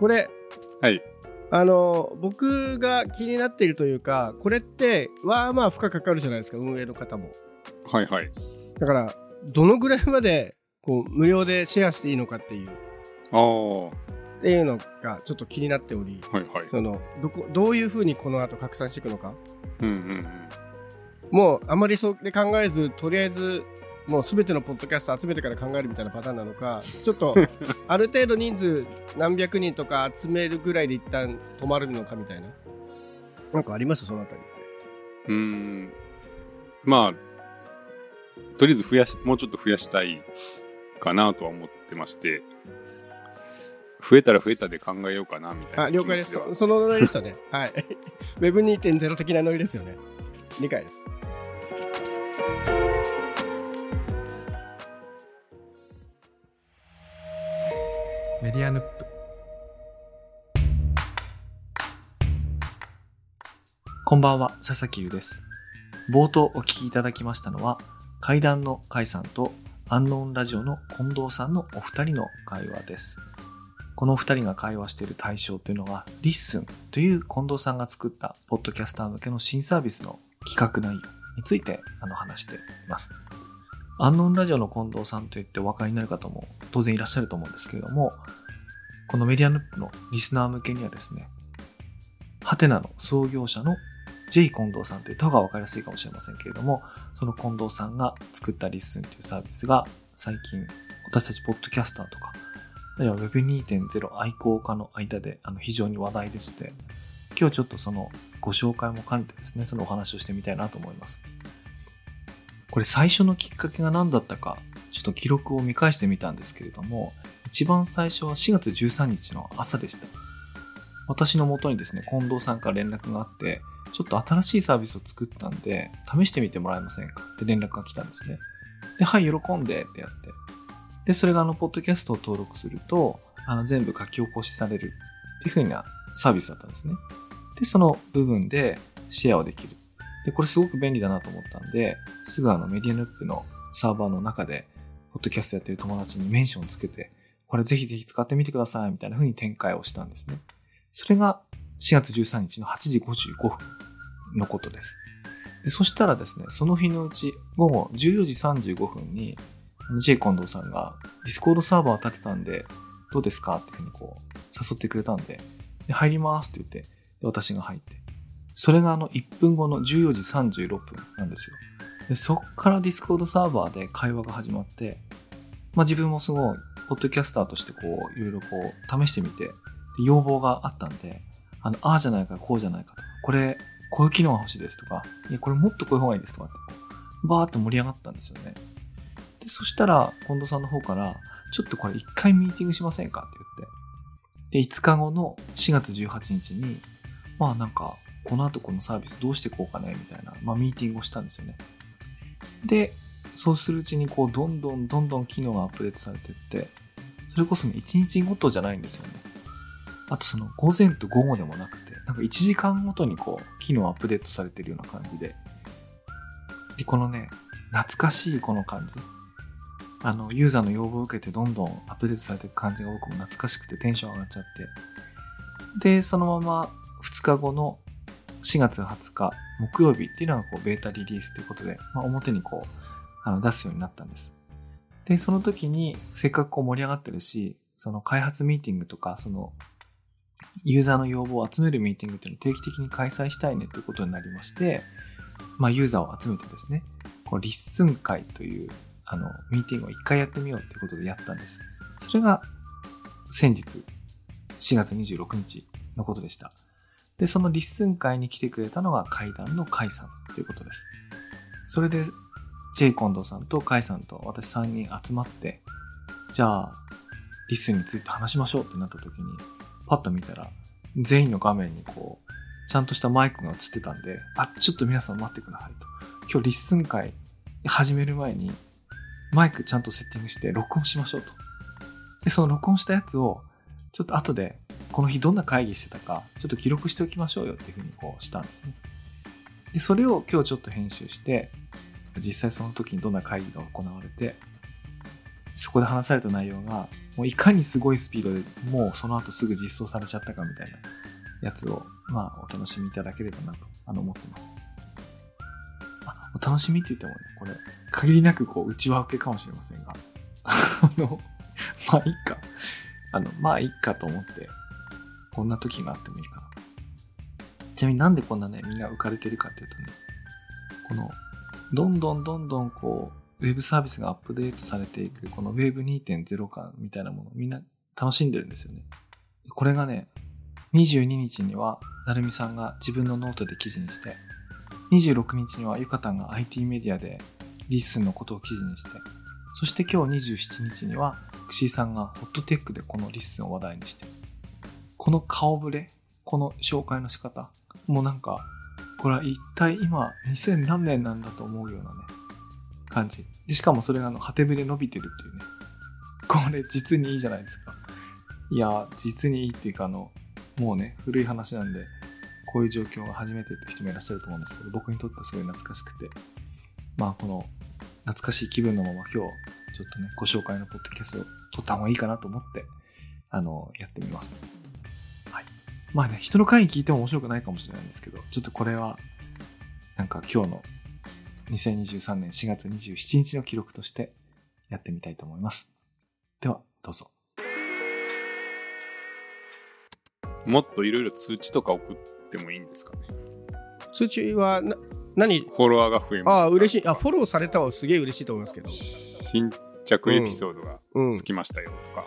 これ、はい。あの、僕が気になっているというか、これって、まあまあ負荷かかるじゃないですか、運営の方も。はいはい。だから、どのぐらいまで、こう、無料でシェアしていいのかっていう、あっていうのがちょっと気になっており、いはい。その、どこ、どういうふうにこの後拡散していくのか。うんうんうん。もう、あまりそれ考えず、とりあえず、もうすべてのポッドキャスト集めてから考えるみたいなパターンなのか、ちょっと、ある程度人数何百人とか集めるぐらいで一旦止まるのかみたいな。なんかあります？そのあたりって。うーん。まあ、とりあえず増やし、もうちょっと増やしたいかなとは思ってまして、増えたら増えたで考えようかなみたいなあ、了解です。そそのノリでしたね。はい。Web2.0 的なノリですよね。理解です。メディアヌップ。こんばんは佐々木優です。冒頭お聞きいただきましたのは階段の甲斐さんとアンノーンラジオの近藤さんのお二人の会話です。この二人が会話している対象というのはリッスンという近藤さんが作ったポッドキャスター向けの新サービスの企画内容についてあの話しています。アンノンラジオの近藤さんといってお分かりになる方も当然いらっしゃると思うんですけれども、このメディアヌップのリスナー向けにはですね、はてなの創業者の J 近藤さんと言った方が分かりやすいかもしれませんけれども、その近藤さんが作ったリッスンというサービスが最近私たちポッドキャスターとか、あるいは Web2.0 愛好家の間であの非常に話題でして、今日ちょっとそのご紹介も兼ねてですね、そのお話をしてみたいなと思います。これ最初のきっかけが何だったか、ちょっと記録を見返してみたんですけれども、一番最初は4月13日の朝でした。私の元にですね、近藤さんから連絡があって、ちょっと新しいサービスを作ったんで、試してみてもらえませんか？って連絡が来たんですね。で、はい、喜んでってやって。で、それがあの、ポッドキャストを登録すると、あの、全部書き起こしされるっていう風なサービスだったんですね。で、その部分でシェアをできる。で、これすごく便利だなと思ったんで、すぐあのメディアヌップのサーバーの中で、ポッドキャストやってる友達にメンションつけて、これぜひぜひ使ってみてください、みたいな風に展開をしたんですね。それが4月13日の8時55分のことです。でそしたらですね、その日のうち午後14時35分に、あの J 近藤さんがディスコードサーバーを立てたんで、どうですかっていうふうにこう、誘ってくれたんで、で入りますって言って、で私が入って、それがあの1分後の14時36分なんですよ。でそっからディスコードサーバーで会話が始まって、まあ自分もすごい、ポッドキャスターとしてこう、いろいろこう、試してみて、要望があったんで、あの、ああじゃないか、こうじゃないかとか、これ、こういう機能が欲しいですとか、いや、これもっとこういう方がいいですとかって、バーっと盛り上がったんですよね。で、そしたら、近藤さんの方から、ちょっとこれ一回ミーティングしませんかって言って、で、5日後の4月18日に、まあなんか、この後このサービスどうしていこうかね、みたいな、まあミーティングをしたんですよね。で、そうするうちに、こう、どんどんどんどん機能がアップデートされていって、それこそね、1日ごとじゃないんですよね。あとその、午前と午後でもなくて、なんか1時間ごとにこう、機能アップデートされてるような感じで。で、このね、懐かしいこの感じ。あの、ユーザーの要望を受けてどんどんアップデートされていく感じが僕も懐かしくてテンション上がっちゃって。で、そのまま2日後の4月20日木曜日っていうのがこうベータリリースということで、まあ、表にこうあの出すようになったんです。で、その時にせっかくこう盛り上がってるし、その開発ミーティングとか、そのユーザーの要望を集めるミーティングっていうのを定期的に開催したいねということになりまして、まあユーザーを集めてですね、こうリッスン会というあのミーティングを一回やってみようということでやったんです。それが先日4月26日のことでした。で、そのリッスン会に来てくれたのが階段の甲斐さんということです。それで、ジェイ・コンドさんと甲斐さんと私3人集まって、じゃあ、リッスンについて話しましょうってなった時に、パッと見たら、全員の画面にこう、ちゃんとしたマイクが映ってたんで、あ、ちょっと皆さん待ってくださいと。今日リッスン会始める前に、マイクちゃんとセッティングして録音しましょうと。で、その録音したやつを、ちょっと後でこの日どんな会議してたか、ちょっと記録しておきましょうよっていうふうにこうしたんですね。で、それを今日ちょっと編集して、実際その時にどんな会議が行われて、そこで話された内容が、もういかにすごいスピードでもうその後すぐ実装されちゃったかみたいなやつを、まあ、お楽しみいただければなと、あの、思ってます。あ、お楽しみって言ってもね、これ、限りなくこう、内輪受けかもしれませんが、あの、まあ、いっか。あの、まあ、いっかと思って、こんな時があってもいいかな。ちなみになんでこんなね、みんな浮かれてるかっていうとね、この、どんどんどんどんこう、ウェブサービスがアップデートされていく、この Web2.0 感みたいなものみんな楽しんでるんですよね。これがね、22日には、なるみさんが自分のノートで記事にして、26日にはゆかたんが IT メディアでリッスンのことを記事にして、そして今日27日には、クシーさんがホットテックでこのリッスンを話題にして、この顔ぶれ、この紹介の仕方、もうなんか、これは一体今2000何年なんだと思うようなね、感じ。で、しかもそれがあの、果てぶれ伸びてるっていうね。これ実にいいじゃないですか。いや、実にいいっていうかあの、もうね、古い話なんで、こういう状況が初めてって人もいらっしゃると思うんですけど、僕にとってはすごい懐かしくて、まあこの、懐かしい気分のまま今日、ちょっとね、ご紹介のポッドキャストを撮った方がいいかなと思って、あの、やってみます。はい。まあね、人の会に聞いても面白くないかもしれないんですけど、ちょっとこれは、なんか今日の2023年4月27日の記録としてやってみたいと思います。では、どうぞ。もっといろいろ通知とか送ってもいいんですかね？通知はな何？フォロワーが増えました。ああ、嬉しい。あ、フォローされたはすげえ嬉しいと思いますけど。新着エピソードがうんつ。きましたよとか。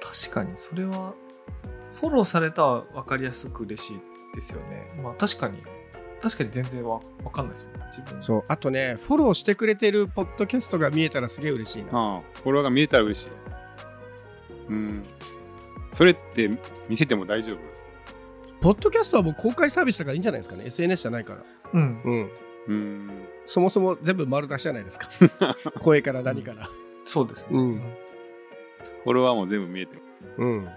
確かに、それは、フォローされたは分かりやすく嬉しいですよね。まあ確かに、確かに全然わ分かんないですよね。自分。そう。あとね、フォローしてくれてるポッドキャストが見えたらすげえ嬉しいな。ああ、フォロワーが見えたら嬉しい。うん。それって見せても大丈夫？ポッドキャストはもう公開サービスだからいいんじゃないですかね。SNS じゃないから。うん。うん。うん。そもそも全部丸出しじゃないですか。声から何から。そうですね。うんフォロワーも全部見えてる。うん。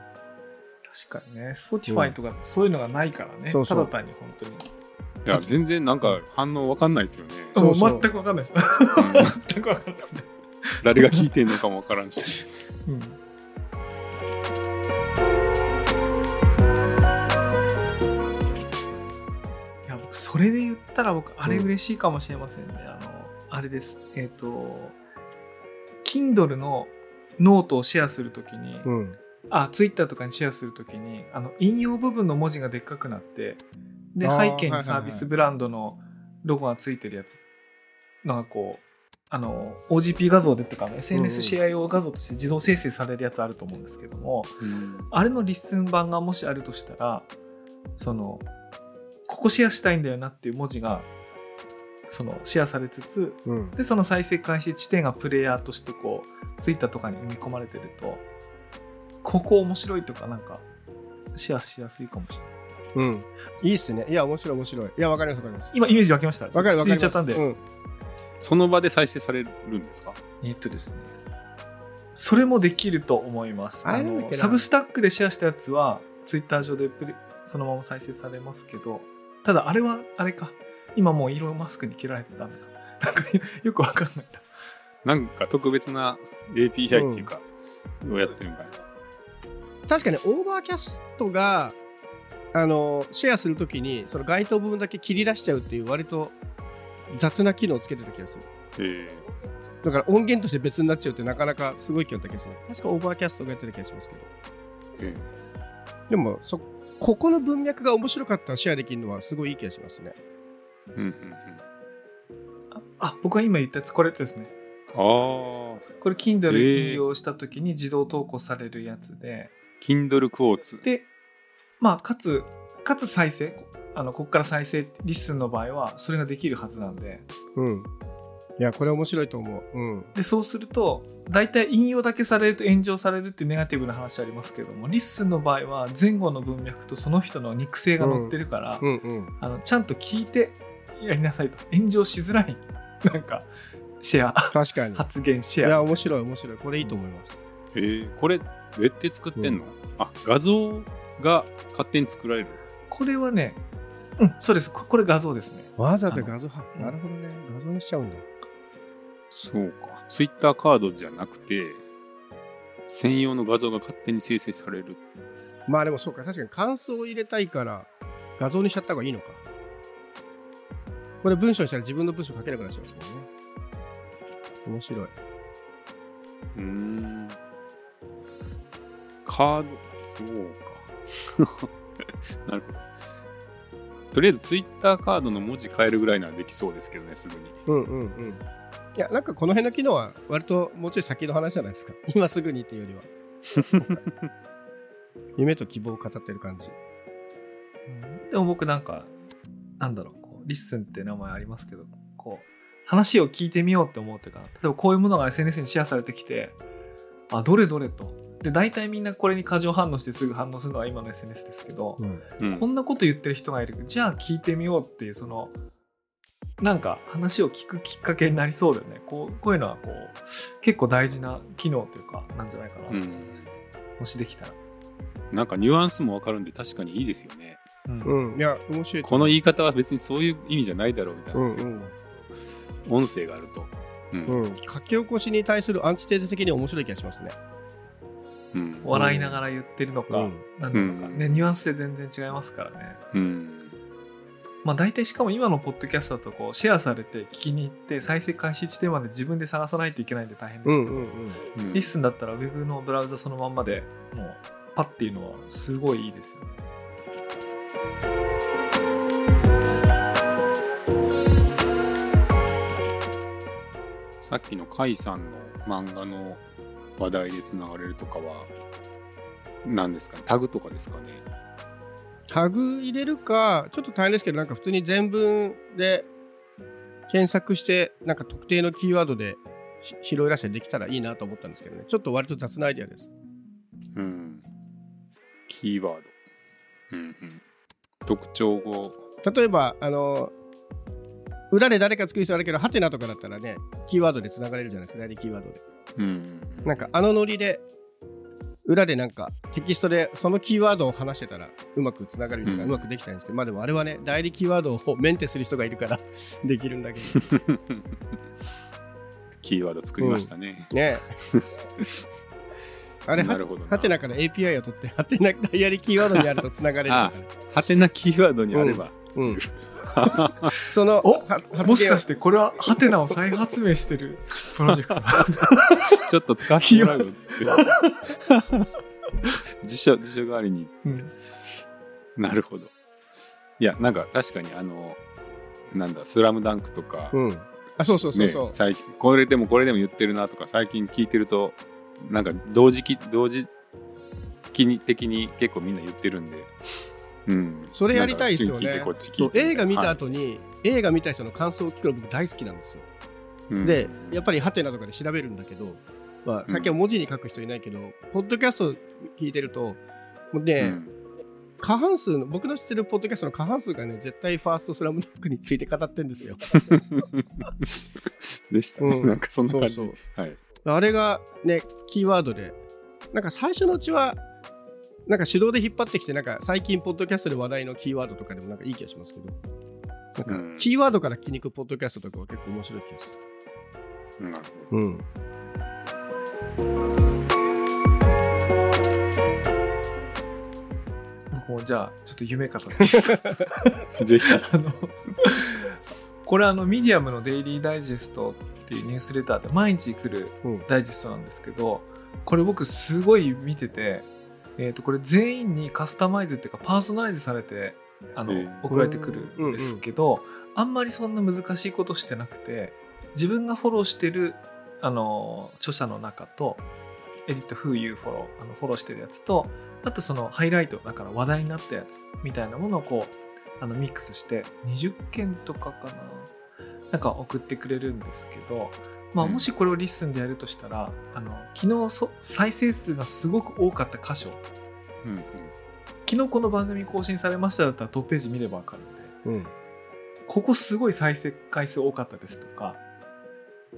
確かにね、Spotify とかそういうのがないからね。そうそうただ単に本当に。いや、全然なんか反応わかんないですよね。そうそうも全く分かんないです。うん全く分かんないですね。誰が聞いてんのかもわからんし。うん。いや、僕、それで言ったら僕、あれ嬉しいかもしれませんね。あの、あれです。えっ、と、Kindle のノートをシェアするときに、うん。あ、ツイッターとかにシェアするときに、あの、引用部分の文字がでっかくなって、で、背景にサービスブランドのロゴがついてるやつのがこう、あの、OGP 画像でとか、SNS シェア用画像として自動生成されるやつあると思うんですけども、あれのリッスン版がもしあるとしたら、その、ここシェアしたいんだよなっていう文字が、その、シェアされつつ、うん。で、その再生開始地点がプレイヤーとしてこう、ツイッターとかに埋め込まれてると、ここ面白いとかなんか、シェアしやすいかもしれない。うん。いいっすね。いや、面白い面白い。いや、わかりますわかります。今、イメージ湧きました？わかるわかります。口に言っちゃったんで。うん。その場で再生されるんですか？えっとですね。それもできると思います。あの、サブスタックでシェアしたやつは、ツイッター上でそのまま再生されますけど、ただあれは、あれか。今もうイーロンマスクに切られてたんだか。なんかよくわかんないな。なんか特別な API っていうか、をやってるんかな。確かに、オーバーキャストが、あの、シェアするときに、その該当部分だけ切り出しちゃうっていう、割と雑な機能をつけてた気がする。えだから音源として別になっちゃうってなかなかすごい気がった気がする。確かオーバーキャストがやってた気がしますけど。ええでも、そ、ここの文脈が面白かったらシェアできるのはすごいいい気がしますね。えうんうんうん。あ、僕が今言ったやつ、これですね。ああ、これ Kindle えー引用した時に自動投稿されるやつで、Kindle Quotes。で、まあ、かつ、かつ再生、あの、ここから再生、リッスンの場合は、それができるはずなんで、うん。いや、これ面白いと思う。うん。で、そうすると、大体引用だけされると炎上されるっていうネガティブな話ありますけども、リッスンの場合は前後の文脈とその人の肉声が載ってるから、うんうん。あの、ちゃんと聞いてやりなさいと。炎上しづらい、なんか、シェア、確かに。発言シいや、ェア。面白い面白い。これいいと思います。えー、これ、どうやって作ってんの、あ、画像が勝手に作られる。これはね、うん、そうです。ここれ画像ですね。わざわざ画像？なるほどね。画像にしちゃうんだ。そうか。Twitter カードじゃなくて、専用の画像が勝手に生成される。まあでもそうか、確かに感想を入れたいから画像にしちゃった方がいいのか。これ文章にしたら自分の文章書けなくなっちゃいますもんね。面白い。うーん。カード、そうか。なるほど。とりあえずツイッターカードの文字変えるぐらいならできそうですけどね、すぐに。うんうんうん。いや、なんかこの辺の機能は割ともうちょい先の話じゃないですか？今すぐにっていうよりは。夢と希望を語ってる感じ。うんでも僕なんか、なんだろう、こうリッスンって名前ありますけど、こう、話を聞いてみようって思うというか、例えばこういうものが SNS にシェアされてきて、あ、どれどれと。で、大体みんなこれに過剰反応してすぐ反応するのが今の SNS ですけど、うん。うんこんなこと言ってる人がいる。じゃあ聞いてみようっていう、その、なんか話を聞くきっかけになりそうだよね。こうこういうのはこう、結構大事な機能というか、なんじゃないかな。うん。もしできたら。なんかニュアンスもわかるんで確かにいいですよね。うんうん。いや、面白いとこの言い方は別にそういう意味じゃないだろうみたいな。うんうん。音声があると。うん。うん。書き起こしに対するアンチテーゼ的に面白い気がしますね。うん。笑いながら言ってるのか、うんなんだろうか、うんね、ニュアンスで全然違いますからね。うん。まあ大体しかも今のポッドキャストだとこうシェアされて聞きに行って再生開始地点まで自分で探さないといけないんで大変ですけど、うんうんうんリッスンだったら Web のブラウザそのまんまでもうパッていうのはすごいいいですよね。さっきの甲斐さんの漫画の話題でつながれるとかは何ですかね？タグとかですかね？タグ入れるか、ちょっと大変ですけど、なんか普通に全文で検索して、なんか特定のキーワードでし拾い出してできたらいいなと思ったんですけどね。ちょっと割と雑なアイデアです。うん。キーワード。うんうん。特徴語。例えば、あの、裏で誰か作りそうあるけど、ハテナとかだったらね、キーワードで繋がれるじゃないですか、代理キーワードで。うん。なんかあのノリで、裏でなんかテキストでそのキーワードを話してたらうまくつながるみたいな、ううんまくできたんですけど、まあでもあれはね、代理キーワードをメンテする人がいるから。できるんだけど。キーワード作りましたね、ね。え。あれ、はなるほどな。から API を取って、ハテナダイヤリキーワードにあるとつながれるから。ハテナキーワードにあれば、うん。その、おは発言もしかしてこれはハテナを再発明してるプロジェクト？ちょっと使ってもらうよっつって。辞書辞書代わりにうん。なるほど。いやなんか確かにあのなんだ「スラムダンクとか、うん。あ、そうそうそうそう。ね、最近これでもこれでも言ってるなとか最近聞いてるとなんか同時期同時期に的に結構みんな言ってるんで、うん、それやりたいですよね。映画見たはい後に、映画見た人の感想を聞くの僕大好きなんですよ。うん。で、やっぱりハテナとかで調べるんだけど、まあ、最近は文字に書く人いないけど、ポッドキャスト聞いてると、もうね、うん。過半数の、僕の知ってるポッドキャストの過半数がね、絶対ファーストスラムダンクについて語ってんですよ。でした。ね、うん。なんかそんな感じ。そう。はい。あれがね、キーワードで、なんか最初のうちは、なんか手動で引っ張ってきて、なんか最近、ポッドキャストで話題のキーワードとかでもなんかいい気がしますけど、なんうん。かキーワードから気に行くポッドキャストとかは結構面白い気がする。なるほうん。もうじゃあちょっと夢語ってぜひ。あのこれあのミディアムのデイリーダイジェストっていうニュースレターで毎日来るうん。ダイジェストなんですけどこれ僕すごい見てて、えー、とこれ全員にカスタマイズっていうかパーソナライズされてあの、えー。送られてくるんですけど、あんまりそんな難しいことしてなくて自分がフォローしてるあの著者の中とエディット Who You フォローあのフォローしてるやつとあとそのハイライトだから話題になったやつみたいなものをこうあのミックスして20件とかかななんか送ってくれるんですけど、まあ、うん。もしこれをリッスンでやるとしたら、あの昨日そ再生数がすごく多かった箇所。うんうん。昨日この番組更新されましただったらトップページ見れば分かるんでうん。ここすごい再生回数多かったですとか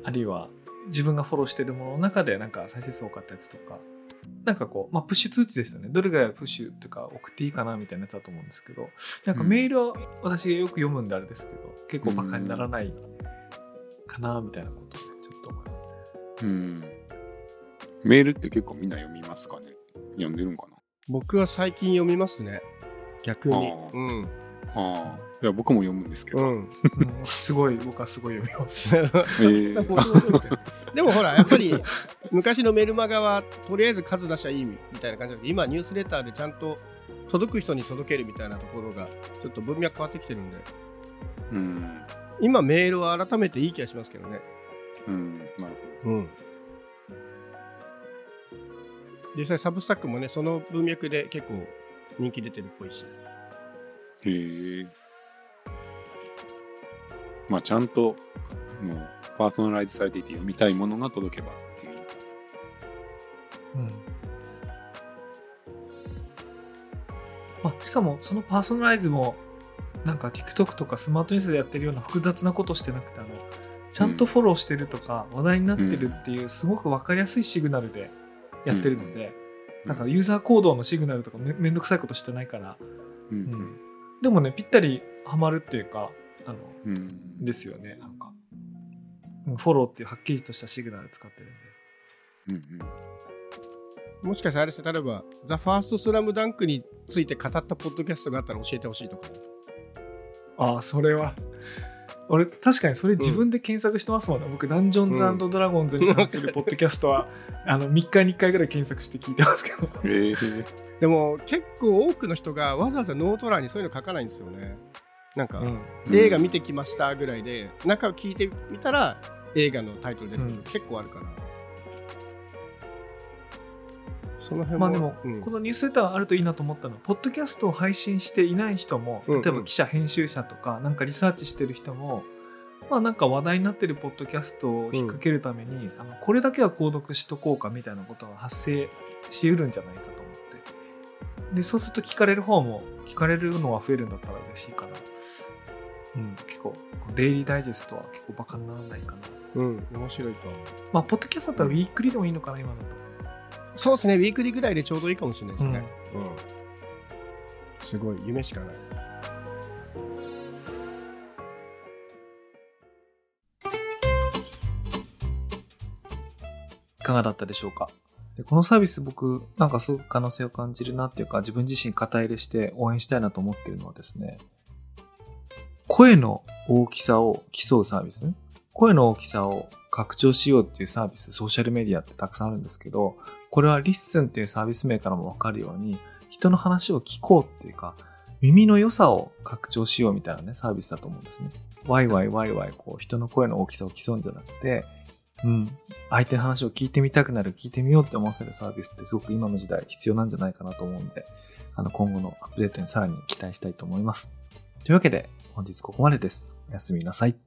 あるいは自分がフォローしてるものの中でなんか再生数多かったやつとかなんかこう、まあ、プッシュ通知ですよね。どれぐらいプッシュとか送っていいかなみたいなやつだと思うんですけどなんかメールは私がよく読むんであれですけど結構バカにならないかなみたいなことうんメールって結構みんな読みますかね？読んでるんか僕は最近読みますね。逆に。うん。なああ。いや、僕も読むんですけど。うん。うんすごい、僕はすごい読みます。さつきさんもそうだけどでもほら、やっぱり昔のメルマガはとりあえず数出しゃいいみたいな感じだけど、今ニュースレターでちゃんと届く人に届けるみたいなところがちょっと文脈変わってきてるんで、うん。今メールは改めていい気がしますけどね。うん。うん。実際サブスタックもね、その文脈で結構人気出てるっぽいし。へえ。まあ、ちゃんと、もう、パーソナライズされていて読みたいものが届けばっていう。うんまあ、しかもそのパーソナライズもなんか TikTok とかスマートニュースでやってるような複雑なことしてなくてあのちゃんとフォローしてるとか話題になってるっていうすごく分かりやすいシグナルでやってるので、なんかユーザー行動のシグナルとかめめんどくさいことしてないから、うん。うんでもねぴったりハマるっていうかあのうん。ですよねなんかうんフォローっていうはっきりとしたシグナル使ってるんでうん。もしかしたらあれですね、例えば、ザ・ファースト・スラムダンクについて語ったポッドキャストがあったら教えてほしいとかね。ああ、それは。俺、確かにそれ自分で検索してますもんね。僕、ダンジョンズドラゴンズに関するポッドキャストは、あの、3日に1回ぐらい検索して聞いてますけど。へえ。でも結構多くの人がわざわざノート欄にそういうの書かないんですよね。なんか、うん。映画見てきましたぐらいで、中を聞いてみたら映画のタイトル出てくる、うん結構あるから。その辺も。まあでも、うんこのニュースレターあるといいなと思ったのは、ポッドキャストを配信していない人も、うんうん例えば記者、編集者とか、なんかリサーチしてる人も、まあなんか話題になってるポッドキャストを引っ掛けるために、あのこれだけは購読しとこうかみたいなことが発生しうるんじゃないかと思って。で、そうすると聞かれる方も、聞かれるのが増えるんだったら嬉しいかな。うん、結構、デイリーダイジェストは結構バカにならないかな。うん、面白いと思う。まあ、ポッドキャストだったらウィークリーでもいいのかな、今だと。そうですね、ウィークリーぐらいでちょうどいいかもしれないですね。うん。すごい、夢しかない。いかがだったでしょうか？でこのサービス僕なんかすごく可能性を感じるなっていうか自分自身肩入れして応援したいなと思っているのはですね声の大きさを競うサービス？ね声の大きさを拡張しようっていうサービスソーシャルメディアってたくさんあるんですけどこれはリッスンっていうサービス名からもわかるように人の話を聞こうっていうか耳の良さを拡張しようみたいなねサービスだと思うんですねワイワイワイワイこう人の声の大きさを競うんじゃなくてうん、相手の話を聞いてみたくなる、聞いてみようって思わせるサービスってすごく今の時代必要なんじゃないかなと思うんで、あの今後のアップデートにさらに期待したいと思います。というわけで、本日ここまでです。おやすみなさい。